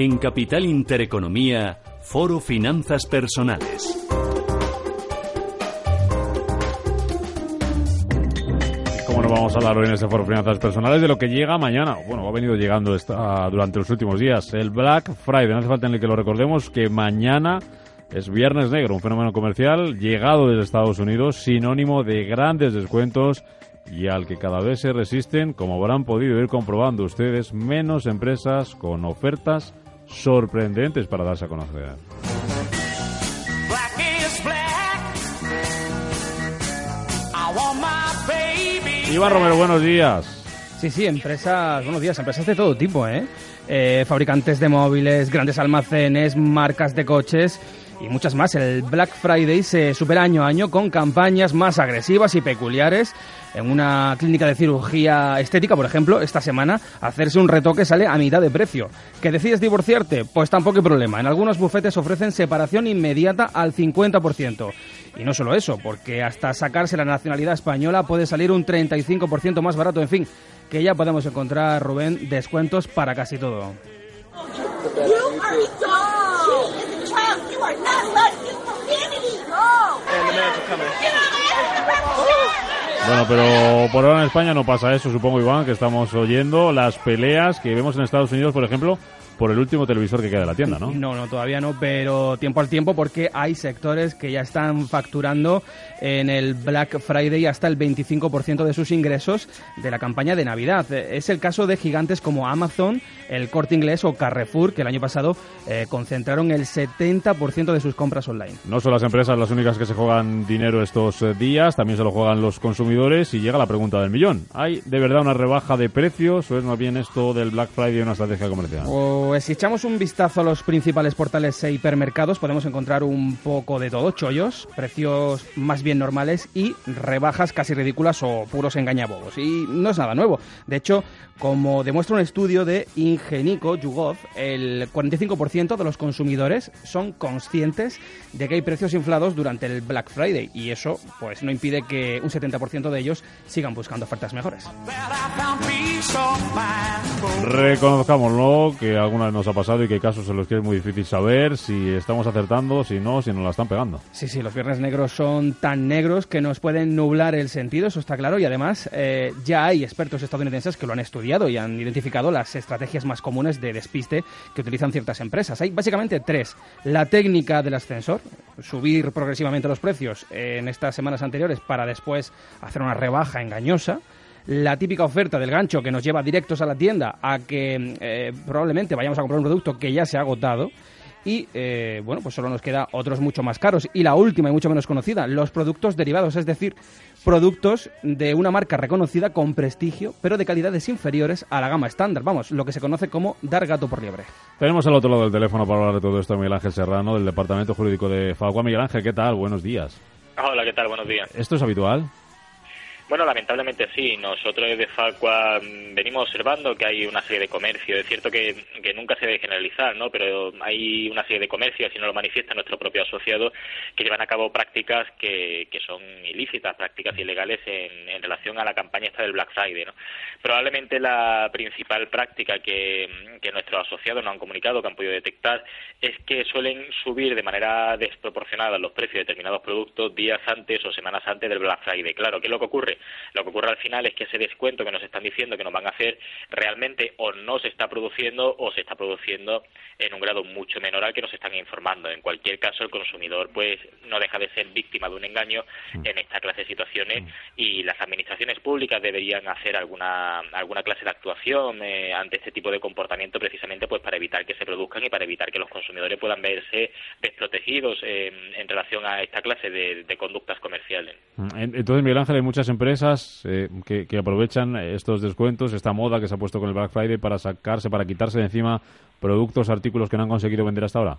En Capital Intereconomía, Foro Finanzas Personales. ¿Cómo no vamos a hablar hoy en este Foro Finanzas Personales de lo que llega mañana? Bueno, ha venido llegando esta, durante los últimos días. El Black Friday, no hace falta en el que lo recordemos, que mañana es Viernes Negro, un fenómeno comercial llegado desde Estados Unidos, sinónimo de grandes descuentos y al que cada vez se resisten, como habrán podido ir comprobando ustedes, menos empresas con ofertas sorprendentes para darse a conocer. Iván Romero, buenos días. Sí, sí, empresas, buenos días, empresas de todo tipo, ¿eh? ¿eh? fabricantes de móviles, grandes almacenes, marcas de coches y muchas más. El Black Friday se supera año a año con campañas más agresivas y peculiares. En una clínica de cirugía estética, por ejemplo, esta semana, hacerse un retoque sale a mitad de precio. ¿Que decides divorciarte? Pues tampoco hay problema. En algunos bufetes ofrecen separación inmediata al 50%. Y no solo eso, porque hasta sacarse la nacionalidad española puede salir un 35% más barato. En fin, que ya podemos encontrar, Rubén, descuentos para casi todo. Bueno, pero por ahora en España no pasa eso, supongo, Iván, que estamos oyendo las peleas que vemos en Estados Unidos, por ejemplo, por el último televisor que queda de la tienda, ¿no? No, no, todavía no, pero tiempo al tiempo porque hay sectores que ya están facturando en el Black Friday hasta el 25% de sus ingresos de la campaña de Navidad. Es el caso de gigantes como Amazon, el Corte Inglés o Carrefour, que el año pasado eh, concentraron el 70% de sus compras online. No son las empresas las únicas que se juegan dinero estos eh, días, también se lo juegan los consumidores y llega la pregunta del millón. ¿Hay de verdad una rebaja de precios o es más bien esto del Black Friday una estrategia comercial? Pues si echamos un vistazo a los principales portales e hipermercados, podemos encontrar un poco de todo, chollos, precios más bien normales y rebajas casi ridículas o puros engañabobos. Y no es nada nuevo. De hecho, como demuestra un estudio de Ingenico Yugov, el 45% de los consumidores son conscientes de que hay precios inflados durante el Black Friday y eso pues no impide que un 70% de ellos sigan buscando ofertas mejores. Reconozcámoslo, que nos ha pasado y que casos en los que es muy difícil saber si estamos acertando, si no, si nos la están pegando. Sí, sí, los viernes negros son tan negros que nos pueden nublar el sentido, eso está claro, y además eh, ya hay expertos estadounidenses que lo han estudiado y han identificado las estrategias más comunes de despiste que utilizan ciertas empresas. Hay básicamente tres. La técnica del ascensor, subir progresivamente los precios en estas semanas anteriores para después hacer una rebaja engañosa la típica oferta del gancho que nos lleva directos a la tienda a que eh, probablemente vayamos a comprar un producto que ya se ha agotado y eh, bueno, pues solo nos queda otros mucho más caros. Y la última y mucho menos conocida, los productos derivados, es decir, productos de una marca reconocida con prestigio, pero de calidades inferiores a la gama estándar. Vamos, lo que se conoce como dar gato por liebre. Tenemos al otro lado del teléfono para hablar de todo esto a Miguel Ángel Serrano, del Departamento Jurídico de Fagua. Miguel Ángel, ¿qué tal? Buenos días. Hola, ¿qué tal? Buenos días. ¿Esto es habitual? Bueno, lamentablemente sí. Nosotros desde Facua mm, venimos observando que hay una serie de comercios. Es cierto que, nunca se debe generalizar, ¿no? Pero hay una serie de comercios, y no lo manifiesta nuestro propio asociado, que llevan a cabo prácticas que, que son ilícitas, prácticas ilegales en, en, relación a la campaña esta del Black Friday, ¿no? Probablemente la principal práctica que, que nuestros asociados nos han comunicado, que han podido detectar, es que suelen subir de manera desproporcionada los precios de determinados productos días antes o semanas antes del Black Friday. Claro, ¿qué es lo que ocurre? Lo que ocurre al final es que ese descuento que nos están diciendo que nos van a hacer realmente o no se está produciendo o se está produciendo en un grado mucho menor al que nos están informando. En cualquier caso, el consumidor pues no deja de ser víctima de un engaño mm. en esta clase de situaciones mm. y las administraciones públicas deberían hacer alguna alguna clase de actuación eh, ante este tipo de comportamiento precisamente pues para evitar que se produzcan y para evitar que los consumidores puedan verse desprotegidos en relación a esta clase de, conductas comerciales. Mm, entonces, Miguel Ángel, hay muchas empresas eh, que, que aprovechan estos descuentos, esta moda que se ha puesto con el Black Friday para sacarse, para quitarse de encima productos, artículos que no han conseguido vender hasta ahora.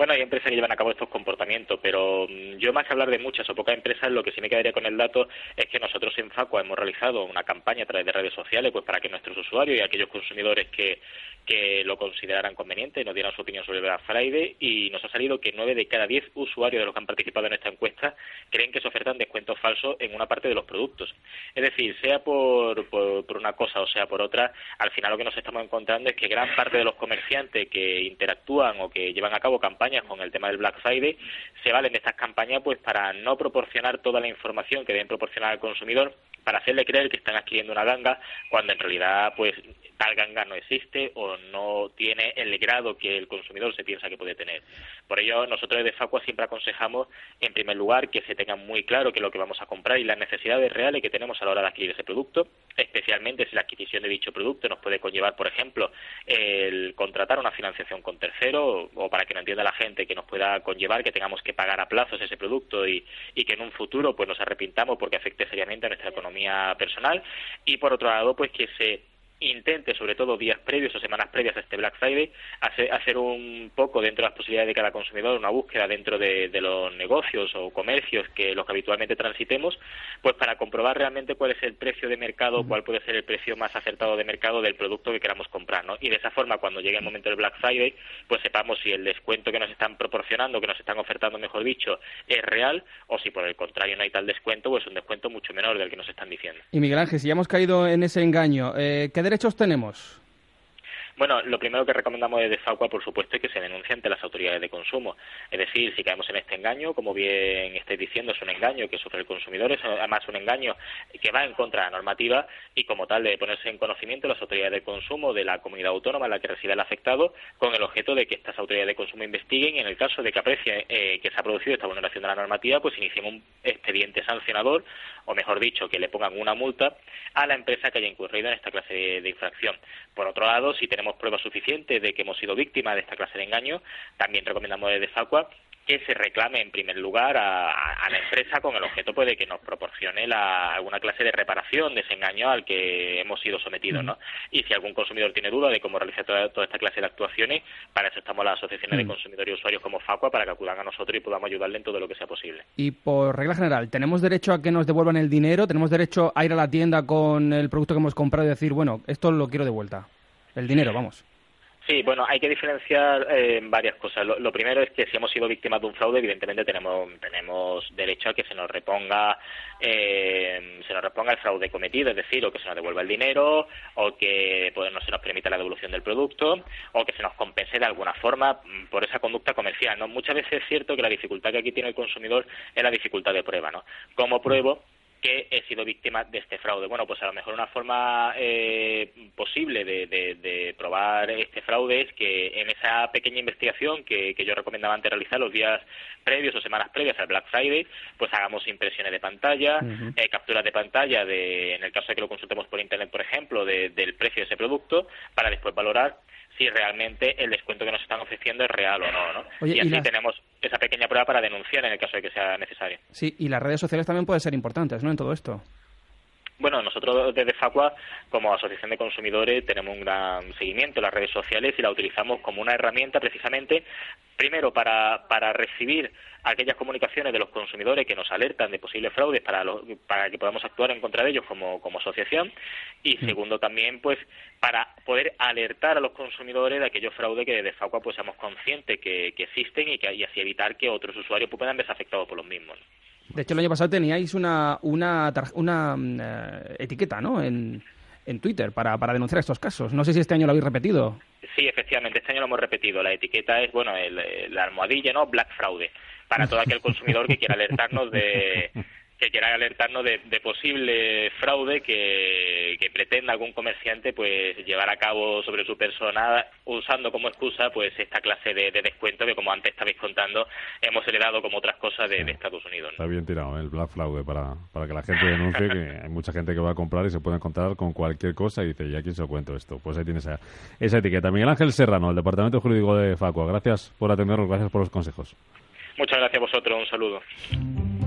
Bueno, hay empresas que llevan a cabo estos comportamientos, pero mm, yo más que hablar de muchas o pocas empresas, lo que sí me quedaría con el dato es que nosotros en Facua hemos realizado una campaña a través de redes sociales pues para que nuestros usuarios y aquellos consumidores que, que lo consideraran conveniente nos dieran su opinión sobre Black Friday y nos ha salido que nueve de cada diez usuarios de los que han participado en esta encuesta creen que se ofertan descuentos falsos en una parte de los productos. Es decir, sea por, por una cosa o sea por otra, al final lo que nos estamos encontrando es que gran parte de los comerciantes que interactúan o que llevan a cabo campañas con el tema del Black Friday, se valen de estas campañas pues para no proporcionar toda la información que deben proporcionar al consumidor para hacerle creer que están adquiriendo una ganga cuando en realidad pues tal ganga no existe o no tiene el grado que el consumidor se piensa que puede tener. Por ello, nosotros desde Facua siempre aconsejamos, en primer lugar, que se tenga muy claro qué es lo que vamos a comprar y las necesidades reales que tenemos a la hora de adquirir ese producto, especialmente si la adquisición de dicho producto nos puede conllevar, por ejemplo, el contratar una financiación con tercero o para que no entienda la gente, que nos pueda conllevar que tengamos que pagar a plazos ese producto y, y que en un futuro pues nos arrepintamos porque afecte seriamente a nuestra economía personal. Y por otro lado pues que se intente, sobre todo días previos o semanas previas a este Black Friday, hacer, un poco dentro de las posibilidades de cada consumidor, una búsqueda dentro de, los negocios o comercios que los que habitualmente transitemos, pues para comprobar realmente cuál es el precio de mercado, cuál puede ser el precio más acertado de mercado del producto que queramos comprar, ¿no? Y de esa forma, cuando llegue el momento del Black Friday, pues sepamos si el descuento que nos están proporcionando, que nos están ofertando, mejor dicho, es real o si por el contrario no hay tal descuento, pues un descuento mucho menor del que nos están diciendo. Y Miguel Ángel, si ya hemos caído en ese engaño, eh, ¿qué derechos tenemos? Bueno, lo primero que recomendamos desde FACUA, por supuesto, es que se denuncie ante las autoridades de consumo. Es decir, si caemos en este engaño, como bien estáis diciendo, es un engaño que sufre el consumidor, es además un engaño que va en contra de la normativa y, como tal, debe ponerse en conocimiento las autoridades de consumo de la comunidad autónoma en la que reside el afectado, con el objeto de que estas autoridades de consumo investiguen y, en el caso de que aprecien eh, que se ha producido esta vulneración de la normativa, pues inicien un expediente sancionador, o mejor dicho, que le pongan una multa a la empresa que haya incurrido en esta clase de infracción. Por otro lado, si tenemos pruebas suficientes de que hemos sido víctimas de esta clase de engaño, también recomendamos desde Facua que se reclame en primer lugar a, la empresa con el objeto pues, de que nos proporcione alguna clase de reparación de ese engaño al que hemos sido sometidos, ¿no? Y si algún consumidor tiene duda de cómo realizar toda, esta clase de actuaciones, para eso estamos las asociaciones de consumidores y usuarios como Facua para que acudan a nosotros y podamos ayudarle en todo lo que sea posible. Y por regla general, ¿tenemos derecho a que nos devuelvan el dinero? ¿Tenemos derecho a ir a la tienda con el producto que hemos comprado y decir, bueno, esto lo quiero de vuelta? El dinero, vamos. Sí, bueno, hay que diferenciar eh, varias cosas. Lo, primero es que si hemos sido víctimas de un fraude, evidentemente tenemos tenemos derecho a que se nos reponga eh, se nos reponga el fraude cometido, es decir, o que se nos devuelva el dinero, o que pues, no se nos permita la devolución del producto, o que se nos compense de alguna forma mm, por esa conducta comercial. ¿no? Muchas veces es cierto que la dificultad que aquí tiene el consumidor es la dificultad de prueba. ¿no? Como pruebo que he sido víctima de este fraude. Bueno, pues a lo mejor una forma eh, posible de, de, probar este fraude es que en esa pequeña investigación que, que yo recomendaba antes realizar los días previos o semanas previas al Black Friday, pues hagamos impresiones de pantalla, eh, capturas de pantalla, de, en el caso de que lo consultemos por Internet, por ejemplo, del precio de ese producto, para después valorar si realmente el descuento que nos están ofreciendo es real o no, ¿no? y así tenemos esa pequeña prueba para denunciar en el caso de que sea necesario. Sí, y las redes sociales también pueden ser importantes, ¿no? En todo esto. Bueno, nosotros desde Facua, como Asociación de Consumidores, tenemos un gran seguimiento en las redes sociales y la utilizamos como una herramienta precisamente, primero, para, para recibir aquellas comunicaciones de los consumidores que nos alertan de posibles fraudes para, para que podamos actuar en contra de ellos como, como asociación y mm. segundo también pues para poder alertar a los consumidores de aquellos fraudes que desde Facua pues seamos conscientes que, que existen y, que, y así evitar que otros usuarios puedan verse afectados por los mismos. De hecho, el año pasado teníais una, una, una mm, eh, etiqueta, ¿no? En, en Twitter para, para denunciar estos casos. No sé si este año lo habéis repetido. Sí, efectivamente, este año lo hemos repetido. La etiqueta es, bueno, el, la almohadilla, ¿no? Black Fraude, para todo aquel consumidor que quiera alertarnos de que quiera alertarnos de, posible fraude que, pretenda algún comerciante pues llevar a cabo sobre su persona usando como excusa pues esta clase de, descuento que como antes estabais contando hemos heredado como otras cosas de, Estados Unidos. Está bien tirado ¿eh? el black fraude para, para que la gente denuncie que hay mucha gente que va a comprar y se puede encontrar con cualquier cosa y dice, ¿y a quién se lo cuento esto? Pues ahí tienes esa, esa etiqueta. Miguel Ángel Serrano, el Departamento Jurídico de Facua. Gracias por atendernos, gracias por los consejos. Muchas gracias a vosotros, un saludo.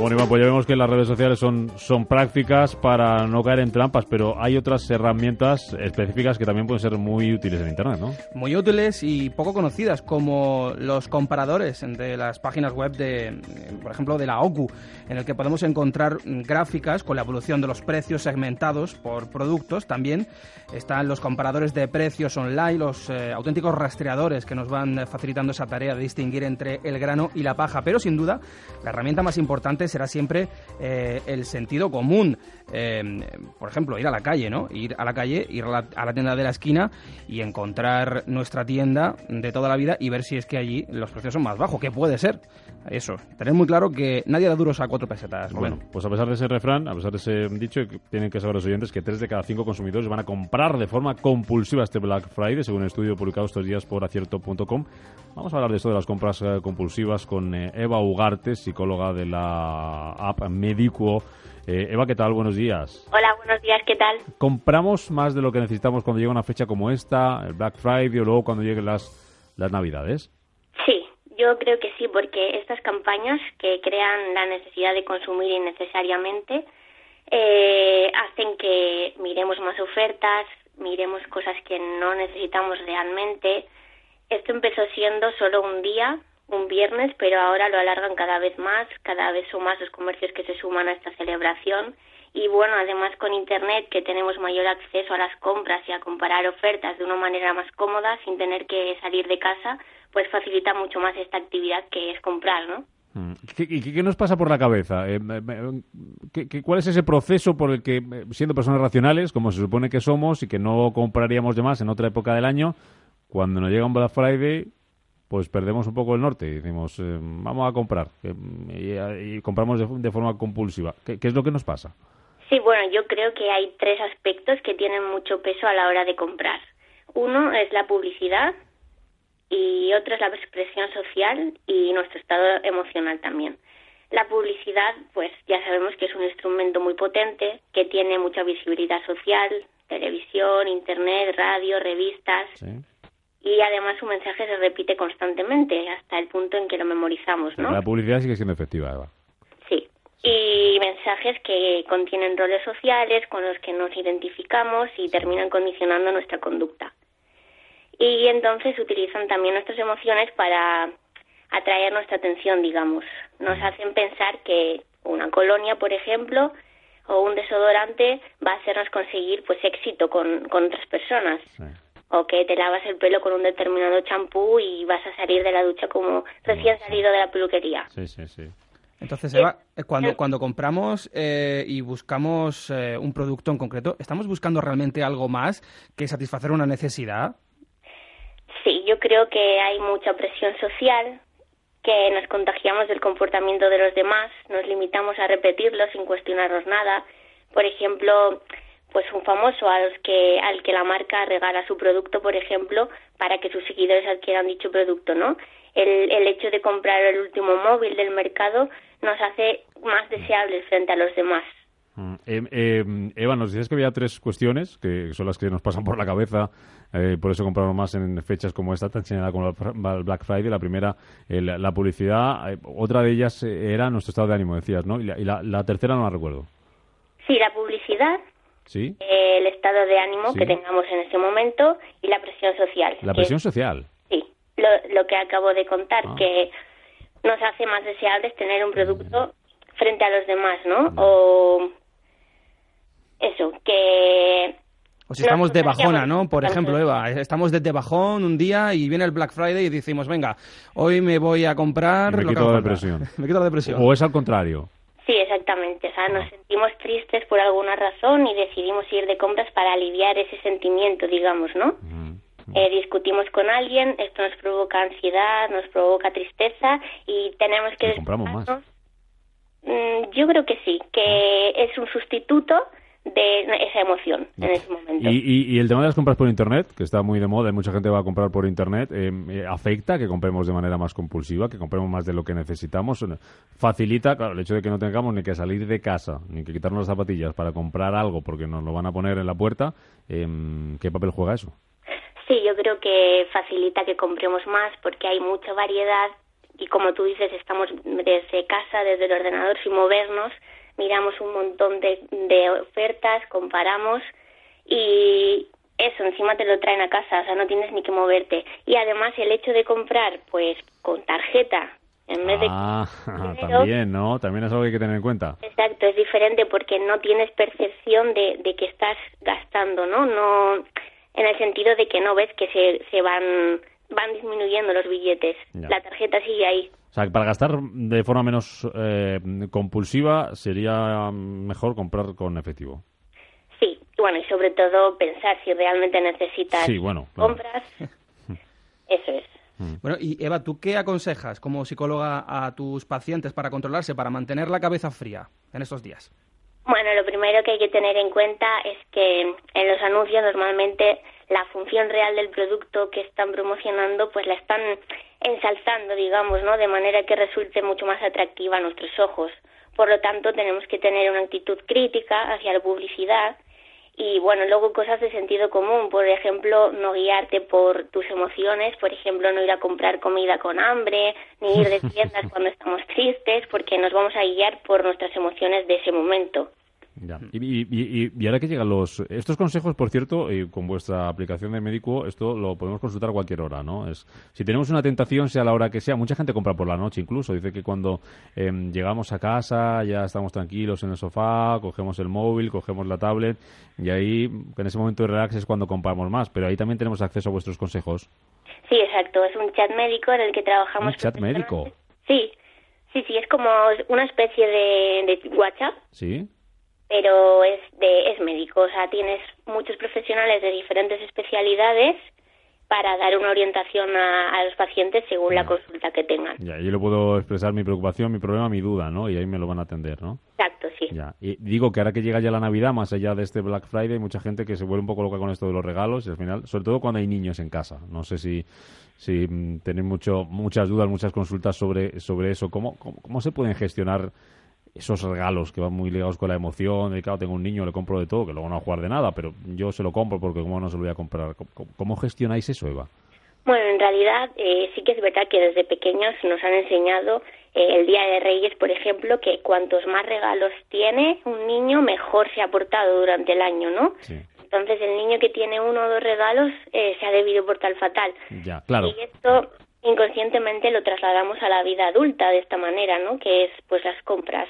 Bueno, Iván, pues ya vemos que las redes sociales son, son prácticas para no caer en trampas, pero hay otras herramientas específicas que también pueden ser muy útiles en Internet, ¿no? Muy útiles y poco conocidas, como los comparadores de las páginas web de, por ejemplo, de la OCU, en el que podemos encontrar gráficas con la evolución de los precios segmentados por productos. También están los comparadores de precios online, los eh, auténticos rastreadores que nos van facilitando esa tarea de distinguir entre el grano y la paja. Pero sin duda, la herramienta más importante será siempre eh, el sentido común. Eh, por ejemplo, ir a la calle, ¿no? Ir a la calle, ir a la, tienda de la esquina y encontrar nuestra tienda de toda la vida y ver si es que allí los precios son más bajos, que puede ser. Eso, tener muy claro que nadie da duros a cuatro pesetas. Bueno, pues a pesar de ese refrán, a pesar de ese dicho, tienen que saber los oyentes que tres de cada cinco consumidores van a comprar de forma compulsiva este Black Friday, según un estudio publicado estos días por acierto.com. Vamos a hablar de esto de las compras eh, compulsivas con Eva Ugarte, psicóloga de la app Medicuo. Eh, Eva, ¿qué tal? Buenos días. Hola, buenos días, ¿qué tal? ¿Compramos más de lo que necesitamos cuando llega una fecha como esta, el Black Friday o luego cuando lleguen las, las Navidades? Sí, yo creo que sí, porque estas campañas que crean la necesidad de consumir innecesariamente eh, hacen que miremos más ofertas, miremos cosas que no necesitamos realmente. Esto empezó siendo solo un día un viernes, pero ahora lo alargan cada vez más, cada vez son más los comercios que se suman a esta celebración y bueno, además con Internet que tenemos mayor acceso a las compras y a comparar ofertas de una manera más cómoda sin tener que salir de casa, pues facilita mucho más esta actividad que es comprar, ¿no? Mm. ¿Y qué, nos pasa por la cabeza? Eh, ¿qué, cuál es ese proceso por el que, eh, siendo personas racionales, como se supone que somos y que no compraríamos de más en otra época del año, cuando nos llega un Black Friday, pues perdemos un poco el norte y decimos, eh, vamos a comprar, y, compramos de, forma compulsiva. ¿Qué, es lo que nos pasa? Sí, bueno, yo creo que hay tres aspectos que tienen mucho peso a la hora de comprar. Uno es la publicidad y otro es la expresión social y nuestro estado emocional también. La publicidad, pues ya sabemos que es un instrumento muy potente, que tiene mucha visibilidad social, televisión, internet, radio, revistas. Sí y además su mensaje se repite constantemente hasta el punto en que lo memorizamos, ¿no? La publicidad sigue siendo efectiva, Eva. Sí. Y mensajes que contienen roles sociales con los que nos identificamos y terminan condicionando nuestra conducta. Y entonces utilizan también nuestras emociones para atraer nuestra atención, digamos. Nos hacen pensar que una colonia, por ejemplo, o un desodorante va a hacernos conseguir pues éxito con, con otras personas. Sí o que te lavas el pelo con un determinado champú y vas a salir de la ducha como recién salido de la peluquería. Sí, sí, sí. Entonces, Eva, eh, cuando, cuando compramos eh, y buscamos eh, un producto en concreto, ¿estamos buscando realmente algo más que satisfacer una necesidad? Sí, yo creo que hay mucha presión social, que nos contagiamos del comportamiento de los demás, nos limitamos a repetirlo sin cuestionarnos nada. Por ejemplo, pues un famoso a los que, al que la marca regala su producto, por ejemplo, para que sus seguidores adquieran dicho producto, ¿no? El, el hecho de comprar el último móvil del mercado nos hace más deseables frente a los demás. Mm, em, eh, Eva, nos dices que había tres cuestiones que son las que nos pasan por la cabeza, eh, por eso compramos más en fechas como esta, tan señalada como el Black Friday. La primera, la publicidad. Eh, otra de ellas era nuestro estado de ánimo, decías, ¿no? Y la, y la tercera no la recuerdo. Sí, la publicidad, ¿Sí? el estado de ánimo que tengamos en ese momento y la presión social. ¿La presión social? Sí, lo, lo, que acabo de contar, ah. que nos hace más deseables tener un producto frente a los demás, ¿no? O eso, que... O si estamos de bajona, ¿no? Por ejemplo, Eva, estamos de, bajón un día y viene el Black Friday y decimos, venga, hoy me voy a comprar... me lo quito la depresión. me quito la depresión. O es al contrario. Sí, exactamente. O sea, nos sentimos tristes por alguna razón y decidimos ir de compras para aliviar ese sentimiento, digamos, ¿no? Eh, discutimos con alguien, esto nos provoca ansiedad, nos provoca tristeza y tenemos que... Y compramos más. Mm, yo creo que sí, que es un sustituto de esa emoción en ese momento. Y, y, el tema de las compras por Internet, que está muy de moda y mucha gente va a comprar por Internet, eh, eh, ¿afecta que compremos de manera más compulsiva, que compremos más de lo que necesitamos? ¿Facilita, claro, el hecho de que no tengamos ni que salir de casa, ni que quitarnos las zapatillas para comprar algo porque nos lo van a poner en la puerta? Em, ¿Qué papel juega eso? Sí, yo creo que facilita que compremos más porque hay mucha variedad y como tú dices, estamos desde casa, desde el ordenador sin movernos miramos un montón de, de ofertas, comparamos y eso, encima te lo traen a casa, o sea, no tienes ni que moverte. Y además el hecho de comprar, pues, con tarjeta, en vez ah, también, ¿no? También es algo que hay que tener en cuenta. Exacto, es diferente porque no tienes percepción de, de que estás gastando, ¿no? No, en el sentido de que no ves que se, se van, van disminuyendo los billetes. La tarjeta sigue ahí. O sea, para gastar de forma menos eh, compulsiva sería mejor comprar con efectivo. Sí, bueno, y sobre todo pensar si realmente necesitas sí, bueno, compras. Eso es. Mm. Bueno, y Eva, ¿tú qué aconsejas como psicóloga a tus pacientes para controlarse, para mantener la cabeza fría en estos días? Bueno, lo primero que hay que tener en cuenta es que en los anuncios normalmente la función real del producto que están promocionando pues la están ensalzando, digamos, ¿no? De manera que resulte mucho más atractiva a nuestros ojos. Por lo tanto, tenemos que tener una actitud crítica hacia la publicidad y, bueno, luego cosas de sentido común. Por ejemplo, no guiarte por tus emociones, por ejemplo, no ir a comprar comida con hambre, ni ir de tiendas cuando estamos tristes, porque nos vamos a guiar por nuestras emociones de ese momento. Y, ahora que llegan los... Estos consejos, por cierto, eh, con vuestra aplicación de médico, esto lo podemos consultar a cualquier hora, ¿no? Es, si tenemos una tentación, sea la hora que sea, mucha gente compra por la noche incluso. Dice que cuando em, llegamos a casa ya estamos tranquilos en el sofá, cogemos el móvil, cogemos la tablet y ahí, en ese momento de relax es cuando compramos más. Pero ahí también tenemos acceso a vuestros consejos. Sí, exacto. Es un chat médico en el que trabajamos. ¿Un chat médico? Sí. Sí, sí, es como una especie de, de WhatsApp. Sí pero es, de, es médico, o sea, tienes muchos profesionales de diferentes especialidades para dar una orientación a, los pacientes según la consulta que tengan. Ya, yo le puedo expresar mi preocupación, mi problema, mi duda, ¿no? Y ahí me lo van a atender, ¿no? Exacto, sí. Ya. Y digo que ahora que llega ya la Navidad, más allá de este Black Friday, hay mucha gente que se vuelve un poco loca con esto de los regalos y al final, sobre todo cuando hay niños en casa. No sé si, si mm, tenéis mucho, muchas dudas, muchas consultas sobre, sobre eso. ¿Cómo, cómo, cómo se pueden gestionar esos regalos que van muy ligados con la emoción, de claro, tengo un niño, le compro de todo, que luego no va a jugar de nada, pero yo se lo compro porque como no se lo voy a comprar. ¿Cómo, gestionáis eso, Eva? Bueno, en realidad eh, sí que es verdad que desde pequeños nos han enseñado eh, el Día de Reyes, por ejemplo, que cuantos más regalos tiene un niño, mejor se ha portado durante el año, ¿no? Entonces el niño que tiene uno o dos regalos eh, se ha debido portar fatal. Ya, claro. Y esto inconscientemente lo trasladamos a la vida adulta de esta manera, ¿no? Que es pues las compras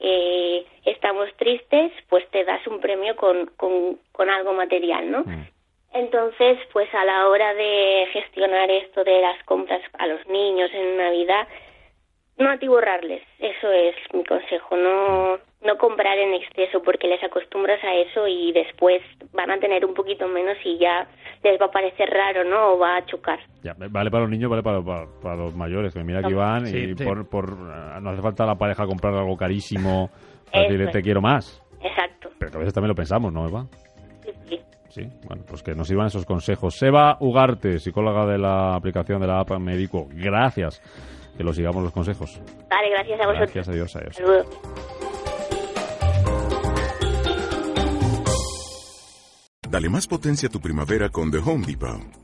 eh, estamos tristes, pues te das un premio con, con, algo material, ¿no? Mm. Entonces, pues a la hora de gestionar esto de las compras a los niños en Navidad, no atiborrarles, eso es mi consejo, no, no comprar en exceso porque les acostumbras a eso y después van a tener un poquito menos y ya les va a parecer raro, ¿no? O va a chocar. Ya, vale para los niños, vale para, para, los mayores, que mira que van y Por, por, no hace falta a la pareja comprar algo carísimo para decirle te quiero más. Exacto. Pero a veces también lo pensamos, ¿no, Eva? Sí, sí. Sí, bueno, pues que nos sirvan esos consejos. Seba Ugarte, psicóloga de la aplicación de la app Médico, gracias que lo sigamos los consejos. Vale, gracias a vosotros. Gracias, adiós, adiós. Saludos. Dale más potencia a tu primavera con The Home Depot.